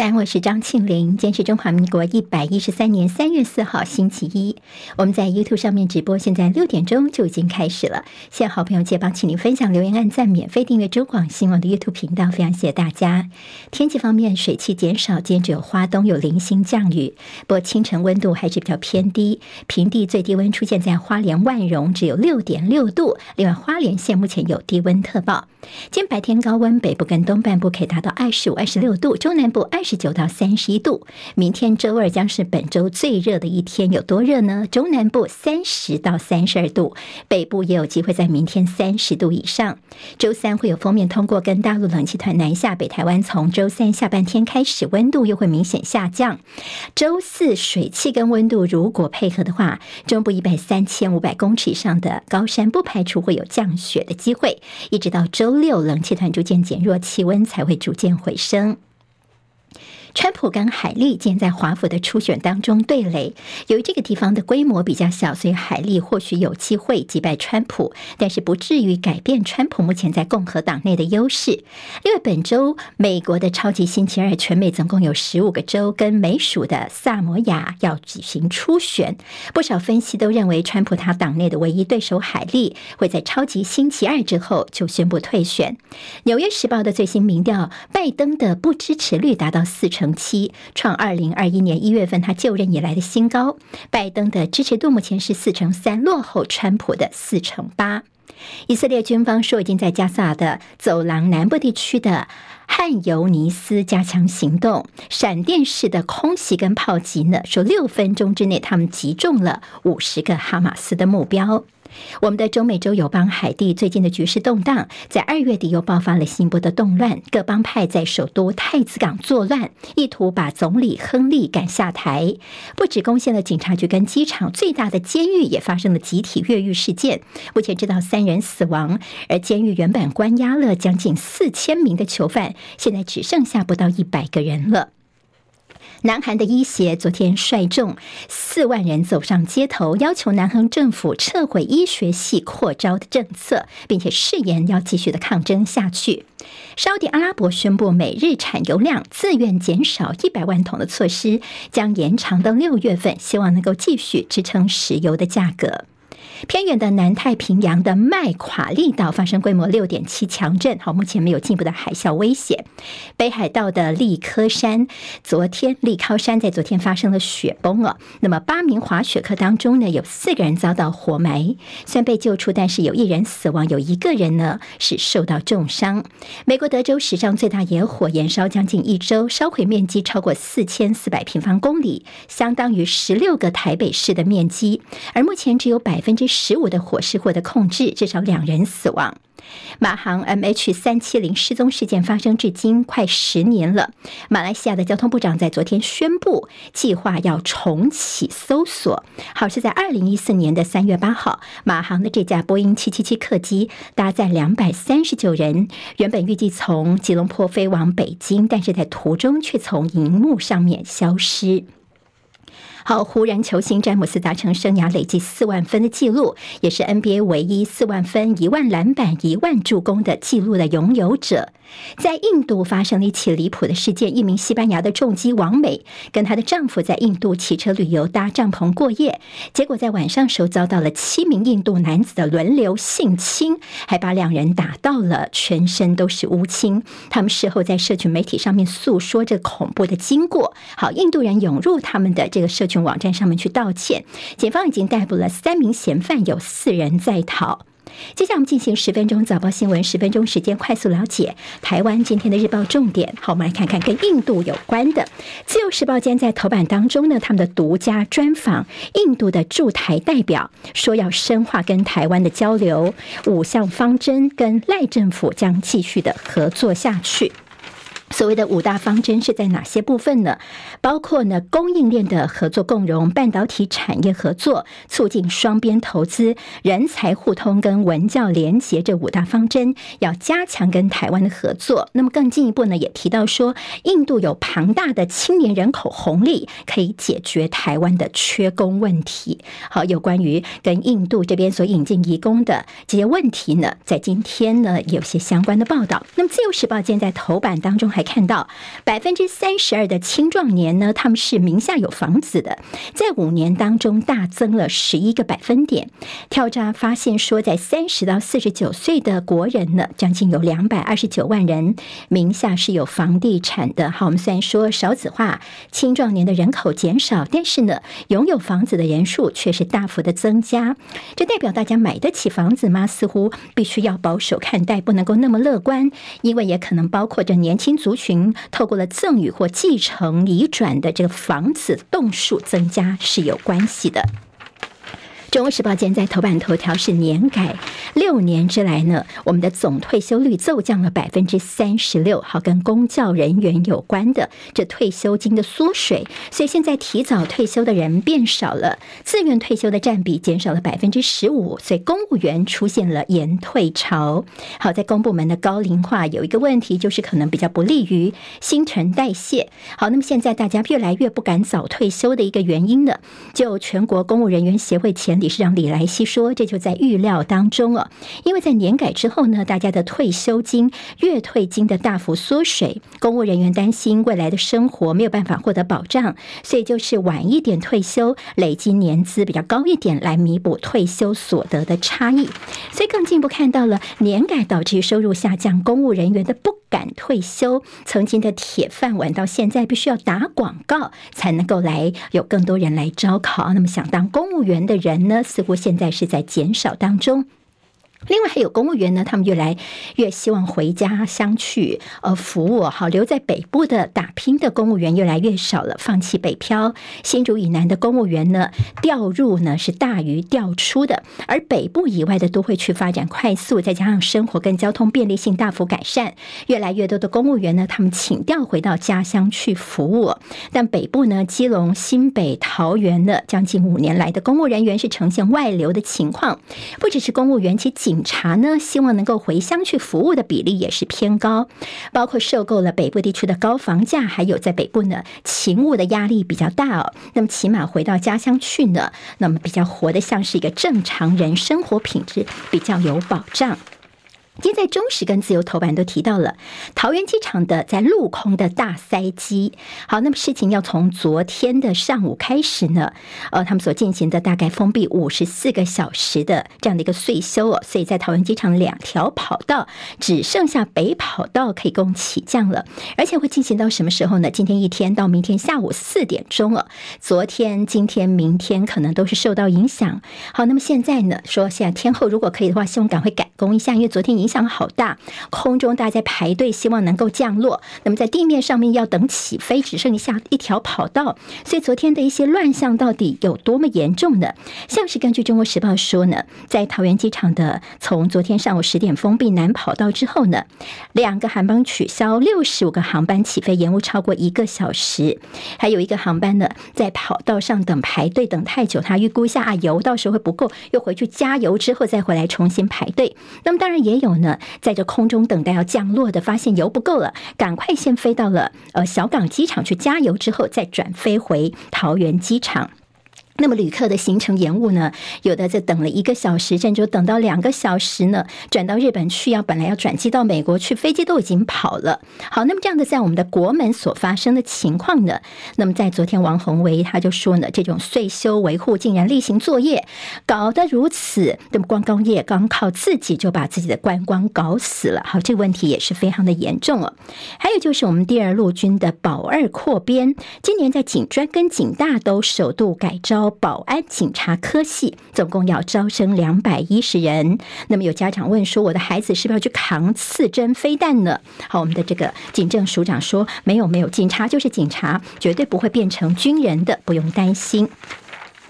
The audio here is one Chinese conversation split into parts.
三，我是张庆玲。今天是中华民国一百一十三年三月四号，星期一。我们在 YouTube 上面直播，现在六点钟就已经开始了。谢谢好朋友借帮，请您分享、留言、按赞、免费订阅中广新闻的 YouTube 频道，非常谢谢大家。天气方面，水汽减少，今天只有花东有零星降雨，不过清晨温度还是比较偏低。平地最低温出现在花莲万荣，只有六点六度。另外，花莲县目前有低温特报。今天白天高温，北部跟东半部可以达到二十五、二十六度，中南部二。二十九到三十一度，明天周二将是本周最热的一天，有多热呢？中南部三十到三十二度，北部也有机会在明天三十度以上。周三会有锋面通过，跟大陆冷气团南下，北台湾从周三下半天开始，温度又会明显下降。周四水汽跟温度如果配合的话，中部一百三千五百公尺以上的高山不排除会有降雪的机会，一直到周六冷气团逐渐减弱，气温才会逐渐回升。川普跟海莉今天在华府的初选当中对垒，由于这个地方的规模比较小，所以海利或许有机会击败川普，但是不至于改变川普目前在共和党内的优势。因为本周美国的超级星期二，全美总共有十五个州跟美属的萨摩亚要举行初选，不少分析都认为川普他党内的唯一对手海利会在超级星期二之后就宣布退选。纽约时报的最新民调，拜登的不支持率达到四成。成七创二零二一年一月份他就任以来的新高，拜登的支持度目前是四成三，落后川普的四成八。以色列军方说已经在加萨的走廊南部地区的汉尤尼斯加强行动，闪电式的空袭跟炮击呢，说六分钟之内他们击中了五十个哈马斯的目标。我们的中美洲友邦海地最近的局势动荡，在二月底又爆发了新一波的动乱，各帮派在首都太子港作乱，意图把总理亨利赶下台。不止攻陷了警察局跟机场，最大的监狱也发生了集体越狱事件，目前知道三人死亡，而监狱原本关押了将近四千名的囚犯，现在只剩下不到一百个人了。南韩的医协昨天率众四万人走上街头，要求南韩政府撤回医学系扩招的政策，并且誓言要继续的抗争下去。沙乌地阿拉伯宣布每日产油量自愿减少一百万桶的措施，将延长到六月份，希望能够继续支撑石油的价格。偏远的南太平洋的麦垮利岛发生规模六点七强震，好，目前没有进一步的海啸威胁。北海道的立科山，昨天立考山在昨天发生了雪崩了。那么八名滑雪客当中呢，有四个人遭到活埋，虽然被救出，但是有一人死亡，有一个人呢是受到重伤。美国德州史上最大野火延烧将近一周，烧毁面积超过四千四百平方公里，相当于十六个台北市的面积，而目前只有百分之十五的火势获得控制，至少两人死亡。马航 MH 三七零失踪事件发生至今快十年了。马来西亚的交通部长在昨天宣布，计划要重启搜索。好，是在二零一四年的三月八号，马航的这架波音七七七客机搭载两百三十九人，原本预计从吉隆坡飞往北京，但是在途中却从荧幕上面消失。好，湖人球星詹姆斯达成生涯累计四万分的纪录，也是 NBA 唯一四万分、一万篮板、一万助攻的纪录的拥有者。在印度发生了一起离谱的事件，一名西班牙的重机王美跟她的丈夫在印度骑车旅游，搭帐篷过夜，结果在晚上时候遭到了七名印度男子的轮流性侵，还把两人打到了全身都是乌青。他们事后在社群媒体上面诉说着恐怖的经过。好，印度人涌入他们的这个社群网站上面去道歉，检方已经逮捕了三名嫌犯，有四人在逃。接下来我们进行十分钟早报新闻，十分钟时间快速了解台湾今天的日报重点。好，我们来看看跟印度有关的。自由时报今天在头版当中呢，他们的独家专访印度的驻台代表，说要深化跟台湾的交流，五项方针跟赖政府将继续的合作下去。所谓的五大方针是在哪些部分呢？包括呢，供应链的合作共融、半导体产业合作、促进双边投资、人才互通跟文教连结这五大方针，要加强跟台湾的合作。那么更进一步呢，也提到说，印度有庞大的青年人口红利，可以解决台湾的缺工问题。好，有关于跟印度这边所引进移工的这些问题呢，在今天呢，有些相关的报道。那么自由时报今天在头版当中还。还看到百分之三十二的青壮年呢，他们是名下有房子的，在五年当中大增了十一个百分点。调查发现说，在三十到四十九岁的国人呢，将近有两百二十九万人名下是有房地产的。好，我们虽然说少子化、青壮年的人口减少，但是呢，拥有房子的人数却是大幅的增加。这代表大家买得起房子吗？似乎必须要保守看待，不能够那么乐观，因为也可能包括着年轻族族群透过了赠与或继承、移转的这个房子栋数增加是有关系的。《中国时报》今天在头版头条是年改六年之来呢，我们的总退休率骤降了百分之三十六，好，跟公教人员有关的这退休金的缩水，所以现在提早退休的人变少了，自愿退休的占比减少了百分之十五，所以公务员出现了延退潮。好，在公部门的高龄化有一个问题，就是可能比较不利于新陈代谢。好，那么现在大家越来越不敢早退休的一个原因呢，就全国公务人员协会前理事长李来希说：“这就在预料当中哦，因为在年改之后呢，大家的退休金、月退金的大幅缩水，公务人员担心未来的生活没有办法获得保障，所以就是晚一点退休，累积年资比较高一点，来弥补退休所得的差异。所以更进一步看到了年改导致收入下降，公务人员的不敢退休，曾经的铁饭碗到现在必须要打广告才能够来有更多人来招考。那么想当公务员的人。”呢，似乎现在是在减少当中。另外还有公务员呢，他们越来越希望回家乡去呃服务，好，留在北部的打拼的公务员越来越少了，放弃北漂。新竹以南的公务员呢，调入呢是大于调出的，而北部以外的都会区发展快速，再加上生活跟交通便利性大幅改善，越来越多的公务员呢，他们请调回到家乡去服务。但北部呢，基隆、新北、桃园的将近五年来的公务人员是呈现外流的情况，不只是公务员，其警察呢，希望能够回乡去服务的比例也是偏高，包括受够了北部地区的高房价，还有在北部呢勤务的压力比较大哦。那么起码回到家乡去呢，那么比较活得像是一个正常人，生活品质比较有保障。今天在中时跟自由头版都提到了桃园机场的在陆空的大塞机。好，那么事情要从昨天的上午开始呢，呃，他们所进行的大概封闭五十四个小时的这样的一个岁修哦，所以在桃园机场两条跑道只剩下北跑道可以供起降了，而且会进行到什么时候呢？今天一天到明天下午四点钟哦。昨天、今天、明天可能都是受到影响。好，那么现在呢，说现在天后如果可以的话，希望赶快赶工一下，因为昨天影。响好大，空中大家排队，希望能够降落。那么在地面上面要等起飞，只剩下一条跑道。所以昨天的一些乱象到底有多么严重呢？像是根据《中国时报》说呢，在桃园机场的从昨天上午十点封闭南跑道之后呢，两个航班取消，六十五个航班起飞延误超过一个小时，还有一个航班呢在跑道上等排队等太久，他预估一下啊油到时候会不够，又回去加油之后再回来重新排队。那么当然也有。呢，在这空中等待要降落的，发现油不够了，赶快先飞到了呃小港机场去加油，之后再转飞回桃园机场。那么旅客的行程延误呢？有的在等了一个小时，甚至等到两个小时呢，转到日本去，要本来要转机到美国去，飞机都已经跑了。好，那么这样的在我们的国门所发生的情况呢？那么在昨天，王鸿薇他就说呢，这种岁修维护竟然例行作业，搞得如此，那么观光业刚靠自己就把自己的观光搞死了。好，这个问题也是非常的严重哦。还有就是我们第二陆军的保二扩编，今年在警专跟警大都首度改招。保安警察科系总共要招生两百一十人。那么有家长问说：“我的孩子是不是要去扛刺针飞弹呢？”好，我们的这个警政署长说：“没有，没有，警察就是警察，绝对不会变成军人的，不用担心。”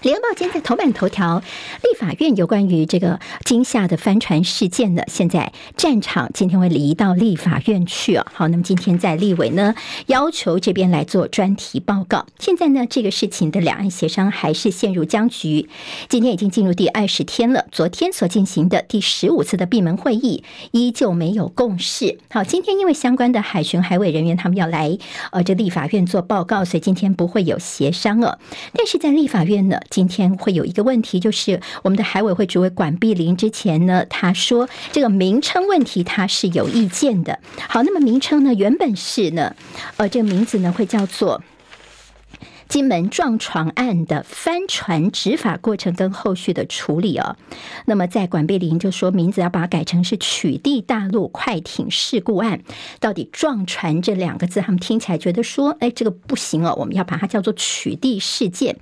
联合报今天在头版头条，立法院有关于这个惊吓的帆船事件呢，现在战场今天会移到立法院去哦。好，那么今天在立委呢要求这边来做专题报告。现在呢这个事情的两岸协商还是陷入僵局，今天已经进入第二十天了。昨天所进行的第十五次的闭门会议依旧没有共识。好，今天因为相关的海巡海委人员他们要来呃这立法院做报告，所以今天不会有协商了。但是在立法院呢。今天会有一个问题，就是我们的海委会主委管碧林之前呢，他说这个名称问题他是有意见的。好，那么名称呢，原本是呢，呃，这个名字呢会叫做。金门撞船案的翻船执法过程跟后续的处理哦，那么在管碧玲就说名字要把它改成是取缔大陆快艇事故案，到底撞船这两个字，他们听起来觉得说，哎，这个不行哦，我们要把它叫做取缔事件。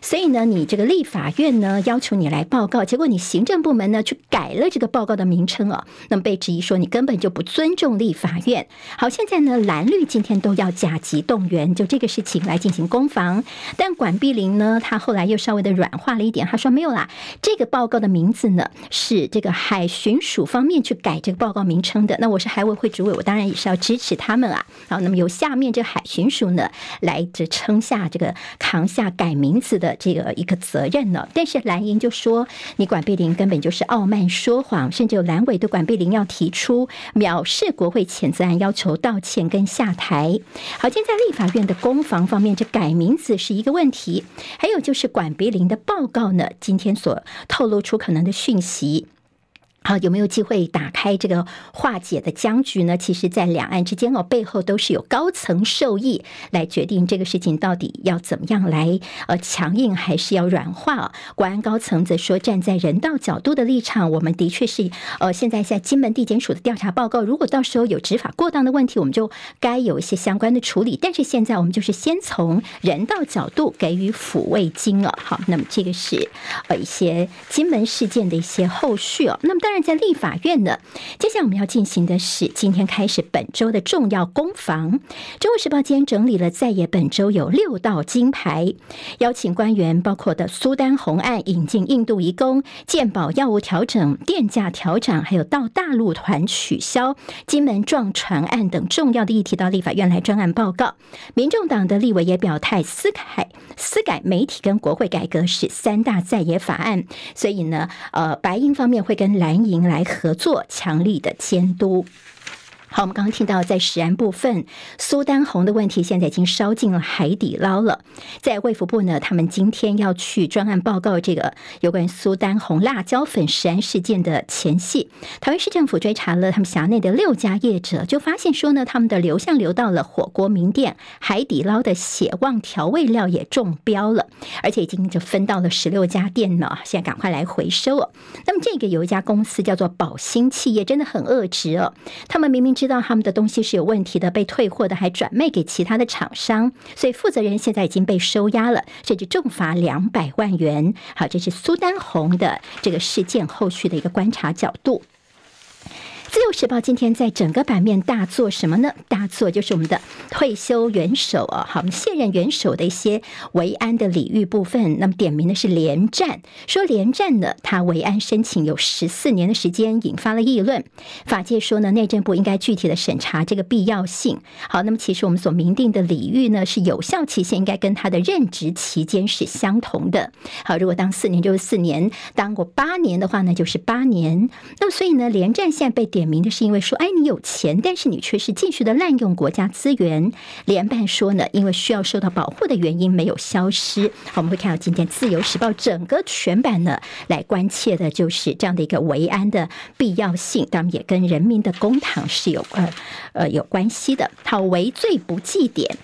所以呢，你这个立法院呢要求你来报告，结果你行政部门呢去改了这个报告的名称哦，那么被质疑说你根本就不尊重立法院。好，现在呢蓝绿今天都要甲级动员，就这个事情来进行攻防。但管碧玲呢，他后来又稍微的软化了一点，他说没有啦，这个报告的名字呢是这个海巡署方面去改这个报告名称的。那我是海委会主委，我当然也是要支持他们啊。好，那么由下面这海巡署呢来这撑下这个扛下改名字的这个一个责任呢。但是蓝营就说，你管碧玲根本就是傲慢说谎，甚至有蓝委对管碧玲要提出藐视国会谴责案，要求道歉跟下台。好，现在立法院的攻防方面，这改名字这是一个问题，还有就是管碧玲的报告呢，今天所透露出可能的讯息。好，有没有机会打开这个化解的僵局呢？其实，在两岸之间哦，背后都是有高层授意来决定这个事情到底要怎么样来呃强硬，还是要软化。国安高层则说，站在人道角度的立场，我们的确是呃，现在在金门地检署的调查报告，如果到时候有执法过当的问题，我们就该有一些相关的处理。但是现在我们就是先从人道角度给予抚慰金了。好，那么这个是呃一些金门事件的一些后续哦。那么当然。在立法院呢，接下来我们要进行的是今天开始本周的重要攻防。中国时报今天整理了在野本周有六道金牌，邀请官员包括的苏丹红案、引进印度移工、健保药物调整、电价调整，还有到大陆团取消、金门撞船案等重要的议题到立法院来专案报告。民众党的立委也表态，司改、司改媒体跟国会改革是三大在野法案，所以呢，呃，白营方面会跟蓝。迎来合作，强力的监督。好，我们刚刚听到在食安部分，苏丹红的问题现在已经烧进了海底捞了。在卫福部呢，他们今天要去专案报告这个有关苏丹红辣椒粉食安事件的前戏。台湾市政府追查了他们辖内的六家业者，就发现说呢，他们的流向流到了火锅名店海底捞的血旺调味料也中标了，而且已经就分到了十六家店了。现在赶快来回收哦。那么这个有一家公司叫做宝兴企业，真的很恶值哦，他们明明知知道他们的东西是有问题的，被退货的还转卖给其他的厂商，所以负责人现在已经被收押了，甚至重罚两百万元。好，这是苏丹红的这个事件后续的一个观察角度。自由时报今天在整个版面大做什么呢？大做就是我们的退休元首啊，好，我们现任元首的一些维安的礼遇部分。那么点名的是连战，说连战呢，他维安申请有十四年的时间，引发了议论。法界说呢，内政部应该具体的审查这个必要性。好，那么其实我们所明定的礼遇呢，是有效期限应该跟他的任职期间是相同的。好，如果当四年就是四年，当过八年的话呢，就是八年。那么所以呢，连战现在被点。明的是因为说，哎，你有钱，但是你却是继续的滥用国家资源。联办说呢，因为需要受到保护的原因没有消失。好，我们会看到今天《自由时报》整个全版呢，来关切的就是这样的一个维安的必要性，当然也跟人民的公堂是有呃呃有关系的。好，为罪不计点。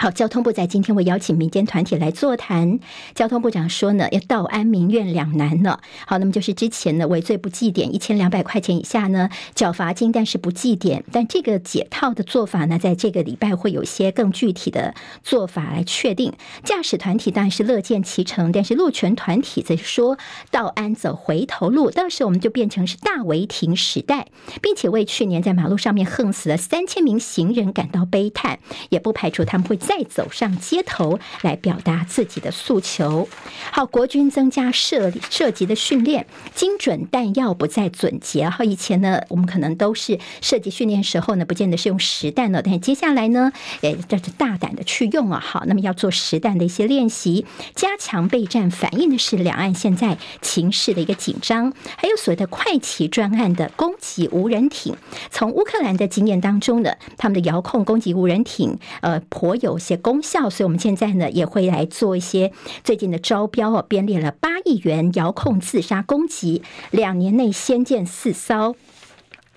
好，交通部在今天会邀请民间团体来座谈。交通部长说呢，要道安民怨两难呢。好，那么就是之前呢，违罪不记点，一千两百块钱以下呢，缴罚金，但是不记点。但这个解套的做法呢，在这个礼拜会有些更具体的做法来确定。驾驶团体当然是乐见其成，但是路权团体则说，道安走回头路，到时候我们就变成是大违停时代，并且为去年在马路上面横死了三千名行人感到悲叹，也不排除他们会。再走上街头来表达自己的诉求。好，国军增加射射击的训练，精准弹药不再准结。好，以前呢，我们可能都是射击训练时候呢，不见得是用实弹的，但是接下来呢，诶，这是大胆的去用啊。好，那么要做实弹的一些练习，加强备战，反映的是两岸现在情势的一个紧张。还有所谓的快骑专案的攻击无人艇，从乌克兰的经验当中呢，他们的遥控攻击无人艇，呃，颇有。有些功效，所以我们现在呢也会来做一些最近的招标哦，编列了八亿元遥控自杀攻击，两年内先建四艘。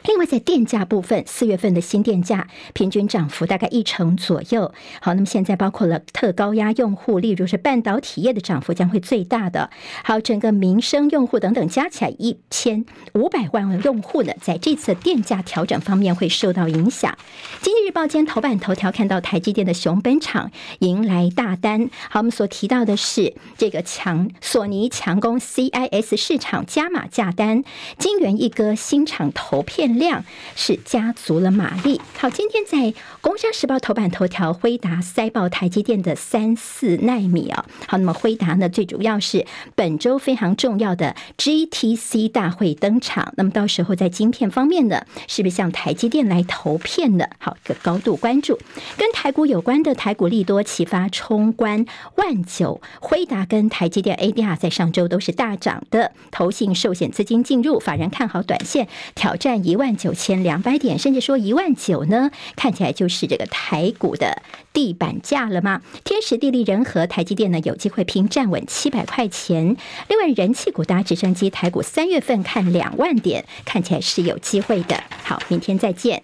另外，在电价部分，四月份的新电价平均涨幅大概一成左右。好，那么现在包括了特高压用户，例如是半导体业的涨幅将会最大的。还有整个民生用户等等加起来一千五百万用户呢，在这次电价调整方面会受到影响。经济日报间头版头条看到台积电的熊本厂迎来大单。好，我们所提到的是这个强索尼强攻 CIS 市场加码价单，金圆一哥新厂投片。量是加足了马力。好，今天在《工商时报》头版头条，辉达塞爆台积电的三四奈米啊。好，那么辉达呢，最主要是本周非常重要的 GTC 大会登场。那么到时候在晶片方面呢，是不是向台积电来投片呢？好，一个高度关注。跟台股有关的台股利多启发冲关万九，辉达跟台积电 ADR 在上周都是大涨的。投信寿险资金进入，法人看好短线挑战一万。万九千两百点，甚至说一万九呢，看起来就是这个台股的地板价了吗？天时地利人和，台积电呢有机会拼站稳七百块钱。另外，人气股搭直升机，台股三月份看两万点，看起来是有机会的。好，明天再见。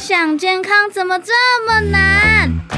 想健康怎么这么难？